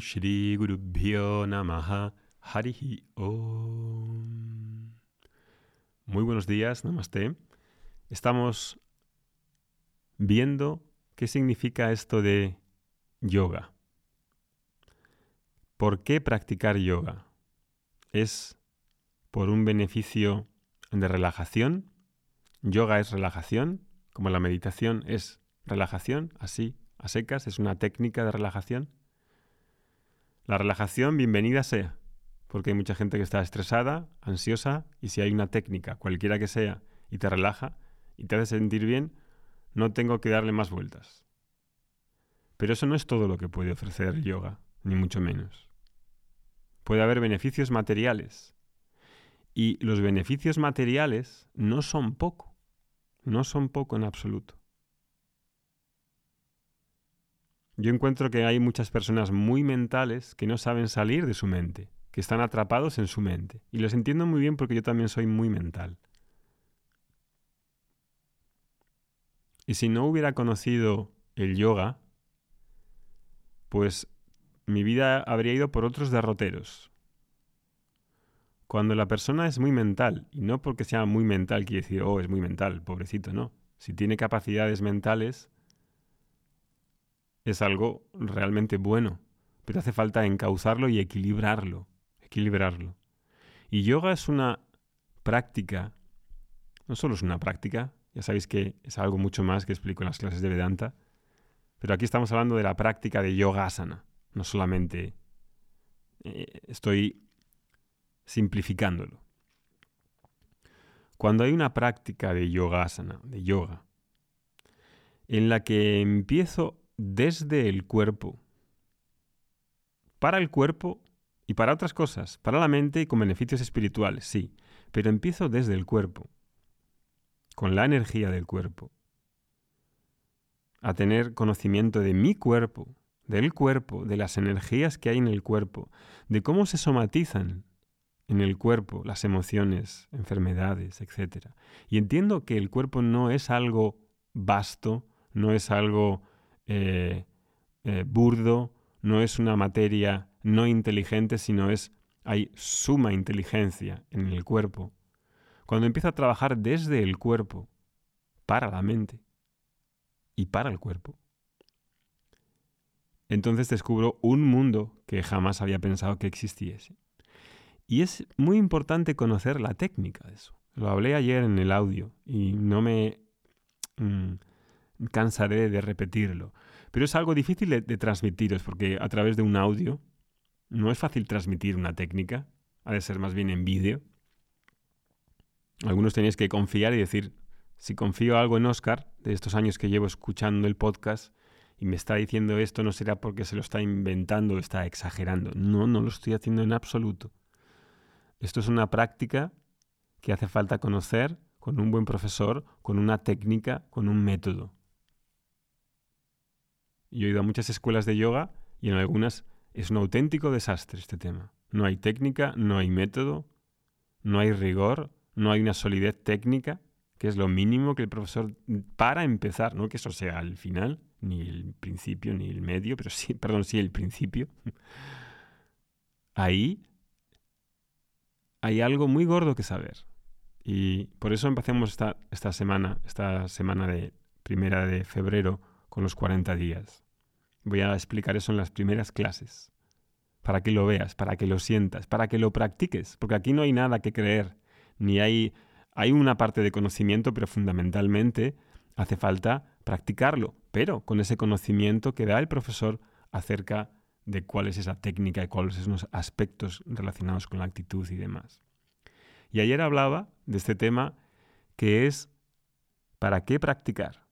Shri Guru Namaha Harihi Om. Muy buenos días, Namaste. Estamos viendo qué significa esto de yoga. ¿Por qué practicar yoga? ¿Es por un beneficio de relajación? Yoga es relajación, como la meditación es relajación, así, a secas, es una técnica de relajación. La relajación, bienvenida sea, porque hay mucha gente que está estresada, ansiosa, y si hay una técnica, cualquiera que sea, y te relaja y te hace sentir bien, no tengo que darle más vueltas. Pero eso no es todo lo que puede ofrecer el yoga, ni mucho menos. Puede haber beneficios materiales. Y los beneficios materiales no son poco, no son poco en absoluto. Yo encuentro que hay muchas personas muy mentales que no saben salir de su mente, que están atrapados en su mente. Y los entiendo muy bien porque yo también soy muy mental. Y si no hubiera conocido el yoga, pues mi vida habría ido por otros derroteros. Cuando la persona es muy mental, y no porque sea muy mental quiere decir, oh, es muy mental, pobrecito, no. Si tiene capacidades mentales, es algo realmente bueno, pero hace falta encauzarlo y equilibrarlo, equilibrarlo. Y yoga es una práctica, no solo es una práctica, ya sabéis que es algo mucho más que explico en las clases de Vedanta, pero aquí estamos hablando de la práctica de yoga asana, no solamente eh, estoy simplificándolo. Cuando hay una práctica de yoga asana, de yoga, en la que empiezo desde el cuerpo, para el cuerpo y para otras cosas, para la mente y con beneficios espirituales, sí, pero empiezo desde el cuerpo, con la energía del cuerpo, a tener conocimiento de mi cuerpo, del cuerpo, de las energías que hay en el cuerpo, de cómo se somatizan en el cuerpo las emociones, enfermedades, etc. Y entiendo que el cuerpo no es algo vasto, no es algo eh, eh, burdo, no es una materia no inteligente, sino es hay suma inteligencia en el cuerpo. Cuando empiezo a trabajar desde el cuerpo, para la mente y para el cuerpo, entonces descubro un mundo que jamás había pensado que existiese. Y es muy importante conocer la técnica de eso. Lo hablé ayer en el audio y no me... Mm, cansaré de repetirlo. Pero es algo difícil de, transmitiros porque a través de un audio no es fácil transmitir una técnica, ha de ser más bien en vídeo. Algunos tenéis que confiar y decir, si confío algo en Oscar, de estos años que llevo escuchando el podcast, y me está diciendo esto, no será porque se lo está inventando o está exagerando. No, no lo estoy haciendo en absoluto. Esto es una práctica que hace falta conocer con un buen profesor, con una técnica, con un método. Yo he ido a muchas escuelas de yoga y en algunas es un auténtico desastre este tema. No hay técnica, no hay método, no hay rigor, no hay una solidez técnica, que es lo mínimo que el profesor para empezar, no que eso sea al final, ni el principio, ni el medio, pero sí, perdón, sí el principio. Ahí hay algo muy gordo que saber. Y por eso empecemos esta, esta semana, esta semana de primera de febrero, con los 40 días. Voy a explicar eso en las primeras clases, para que lo veas, para que lo sientas, para que lo practiques, porque aquí no hay nada que creer, ni hay, hay una parte de conocimiento, pero fundamentalmente hace falta practicarlo, pero con ese conocimiento que da el profesor acerca de cuál es esa técnica y cuáles son los aspectos relacionados con la actitud y demás. Y ayer hablaba de este tema que es ¿para qué practicar?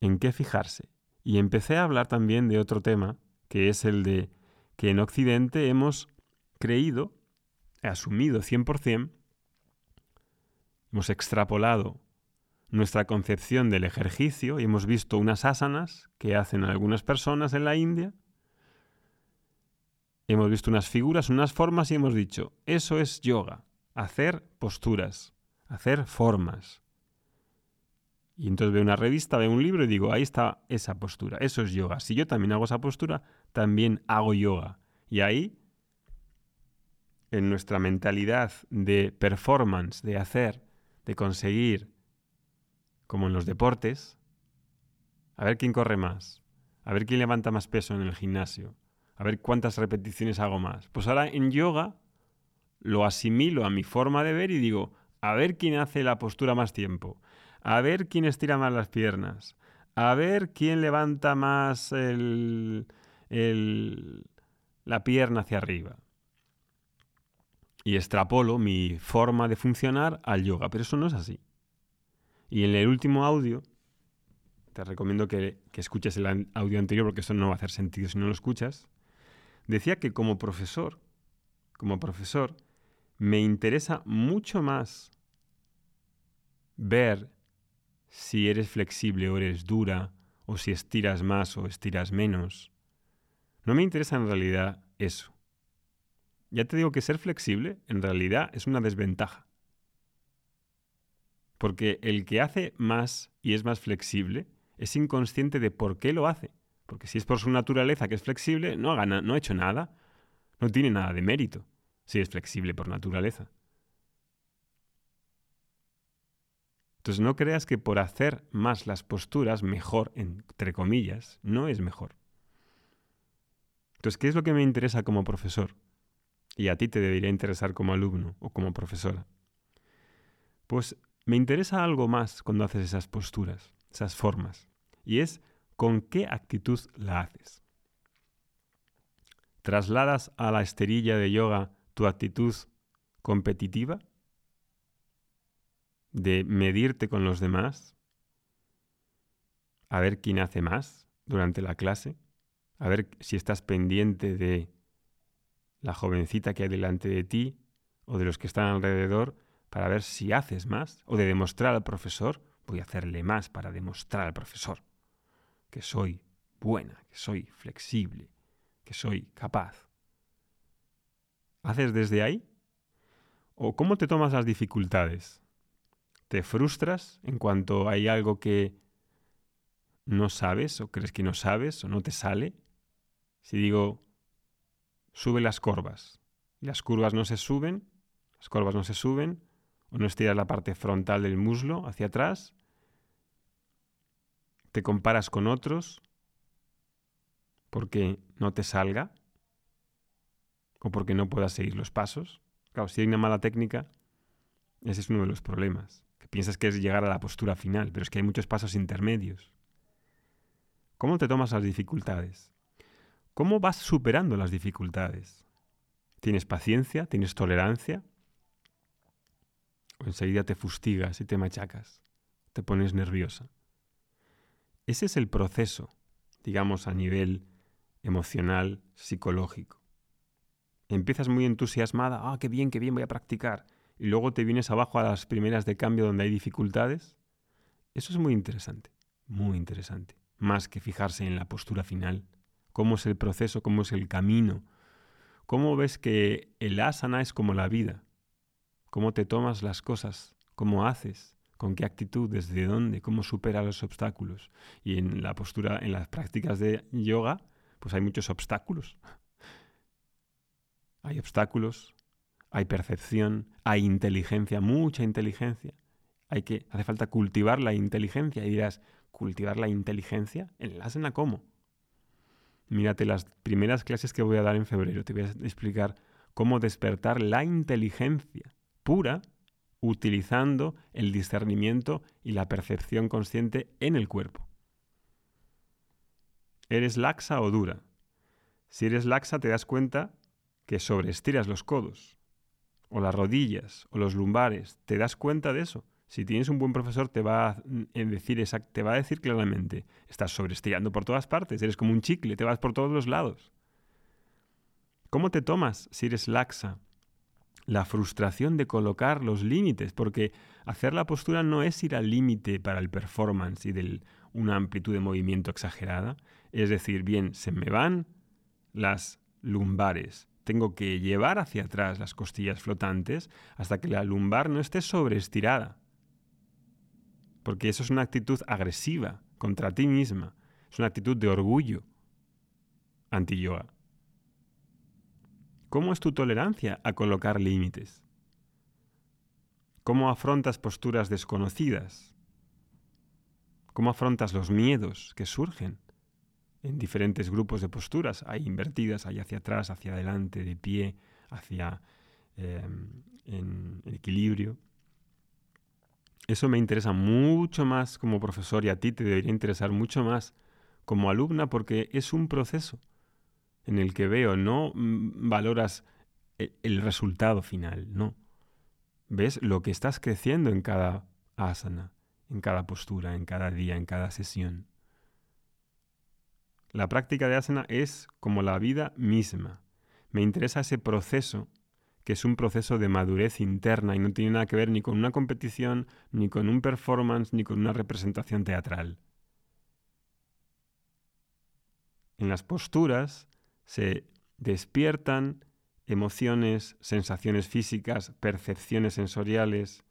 en qué fijarse. Y empecé a hablar también de otro tema, que es el de que en Occidente hemos creído, asumido 100%, hemos extrapolado nuestra concepción del ejercicio y hemos visto unas asanas que hacen algunas personas en la India. Hemos visto unas figuras, unas formas y hemos dicho, eso es yoga, hacer posturas, hacer formas. Y entonces veo una revista, veo un libro y digo, ahí está esa postura, eso es yoga. Si yo también hago esa postura, también hago yoga. Y ahí, en nuestra mentalidad de performance, de hacer, de conseguir, como en los deportes, a ver quién corre más, a ver quién levanta más peso en el gimnasio, a ver cuántas repeticiones hago más. Pues ahora en yoga lo asimilo a mi forma de ver y digo, a ver quién hace la postura más tiempo, a ver quién estira más las piernas, a ver quién levanta más la pierna hacia arriba. Y extrapolo mi forma de funcionar al yoga, pero eso no es así. Y en el último audio, te recomiendo que, que escuches el audio anterior porque eso no va a hacer sentido si no lo escuchas, decía que como profesor, como profesor, me interesa mucho más ver si eres flexible o eres dura, o si estiras más o estiras menos. No me interesa en realidad eso. Ya te digo que ser flexible en realidad es una desventaja. Porque el que hace más y es más flexible es inconsciente de por qué lo hace. Porque si es por su naturaleza que es flexible, no ha, hecho nada, no tiene nada de mérito si es flexible por naturaleza. Entonces no creas que por hacer más las posturas mejor, entre comillas, no es mejor. Entonces, ¿qué es lo que me interesa como profesor? Y a ti te debería interesar como alumno o como profesora. Pues me interesa algo más cuando haces esas posturas, esas formas. Y es con qué actitud la haces. ¿Trasladas a la esterilla de yoga tu actitud competitiva? De medirte con los demás, a ver quién hace más durante la clase, a ver si estás pendiente de la jovencita que hay delante de ti o de los que están alrededor para ver si haces más o de demostrar al profesor, voy a hacerle más para demostrar al profesor que soy buena, que soy flexible, que soy capaz. ¿Haces desde ahí? ¿O cómo te tomas las dificultades? Te frustras en cuanto hay algo que no sabes o crees que no sabes o no te sale. Si digo, sube las curvas y las curvas no se suben, las curvas no se suben, o no estiras la parte frontal del muslo hacia atrás, te comparas con otros porque no te salga o porque no puedas seguir los pasos. Claro, si hay una mala técnica, ese es uno de los problemas piensas que es llegar a la postura final, pero es que hay muchos pasos intermedios. ¿Cómo te tomas las dificultades? ¿Cómo vas superando las dificultades? ¿Tienes paciencia? ¿Tienes tolerancia? ¿O enseguida te fustigas y te machacas? ¿Te pones nerviosa? Ese es el proceso, digamos, a nivel emocional, psicológico. Empiezas muy entusiasmada, ah, qué bien, qué bien, voy a practicar y luego te vienes abajo a las primeras de cambio donde hay dificultades, eso es muy interesante, muy interesante. Más que fijarse en la postura final, cómo es el proceso, cómo es el camino, cómo ves que el asana es como la vida, cómo te tomas las cosas, cómo haces, con qué actitud, desde dónde, cómo supera los obstáculos. Y en la postura, en las prácticas de yoga, pues hay muchos obstáculos. Hay obstáculos, hay percepción, hay inteligencia, mucha inteligencia. Hay que, hace falta cultivar la inteligencia. Y dirás, ¿cultivar la inteligencia? ¿En la asana cómo? Mírate las primeras clases que voy a dar en febrero. Te voy a explicar cómo despertar la inteligencia pura utilizando el discernimiento y la percepción consciente en el cuerpo. ¿Eres laxa o dura? Si eres laxa te das cuenta que sobreestiras los codos o las rodillas o los lumbares, ¿te das cuenta de eso? Si tienes un buen profesor te va a decir te va a decir claramente, estás sobreestirando por todas partes, eres como un chicle, te vas por todos los lados. ¿Cómo te tomas si eres laxa? La frustración de colocar los límites, porque hacer la postura no es ir al límite para el performance y de una amplitud de movimiento exagerada. Es decir, bien, se me van las lumbares, tengo que llevar hacia atrás las costillas flotantes hasta que la lumbar no esté sobreestirada. porque eso es una actitud agresiva contra ti misma, es una actitud de orgullo anti-yoga. ¿Cómo es tu tolerancia a colocar límites? ¿Cómo afrontas posturas desconocidas? ¿Cómo afrontas los miedos que surgen en diferentes grupos de posturas? Hay invertidas, hay hacia atrás, hacia adelante, de pie, hacia em, en equilibrio. Eso me interesa mucho más como profesor y a ti te debería interesar mucho más como alumna porque es un proceso en el que veo, no mm, valoras e, el resultado final, no. Ves lo que estás creciendo en cada asana, en cada postura, en cada día, en cada sesión. La práctica de asana es como la vida misma. Me interesa ese proceso, que es un proceso de madurez interna y no tiene nada que ver ni con una competición, ni con un performance, ni con una representación teatral. En las posturas se despiertan emociones, sensaciones físicas, percepciones sensoriales.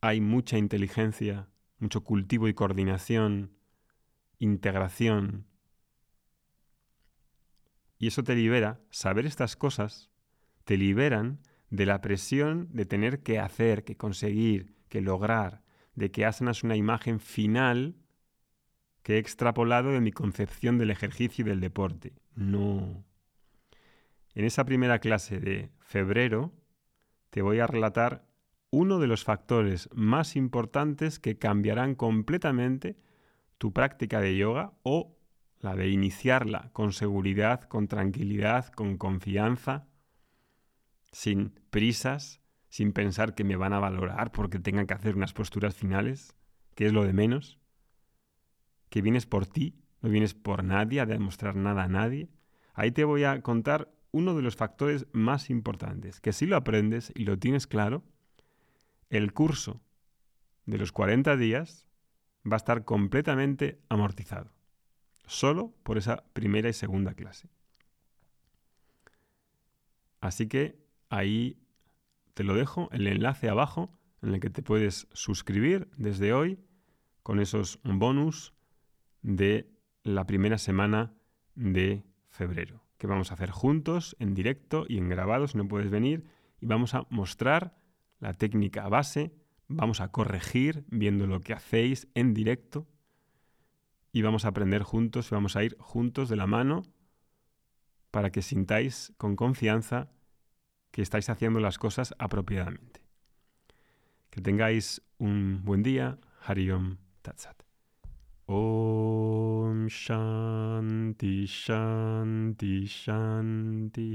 Hay mucha inteligencia, mucho cultivo y coordinación, integración. Y eso te libera, saber estas cosas, te liberan de la presión de tener que hacer, que conseguir, que lograr, de que haces una imagen final que he extrapolado de mi concepción del ejercicio y del deporte. No. En esa primera clase de febrero te voy a relatar uno de los factores más importantes que cambiarán completamente tu práctica de yoga o la de iniciarla con seguridad, con tranquilidad, con confianza, sin prisas, sin pensar que me van a valorar porque tengan que hacer unas posturas finales, que es lo de menos que vienes por ti, no vienes por nadie, a demostrar nada a nadie, ahí te voy a contar uno de los factores más importantes, que si lo aprendes y lo tienes claro, el curso de los 40 días va a estar completamente amortizado, solo por esa primera y segunda clase. Así que ahí te lo dejo, el enlace abajo en el que te puedes suscribir desde hoy con esos bonus de la primera semana de febrero, que vamos a hacer juntos, en directo y en grabado, si no puedes venir, y vamos a mostrar la técnica base, vamos a corregir viendo lo que hacéis en directo y vamos a aprender juntos y vamos a ir juntos de la mano para que sintáis con confianza que estáis haciendo las cosas apropiadamente. Que tengáis un buen día. Hariom Tatsat. Om Shanti Shanti Shanti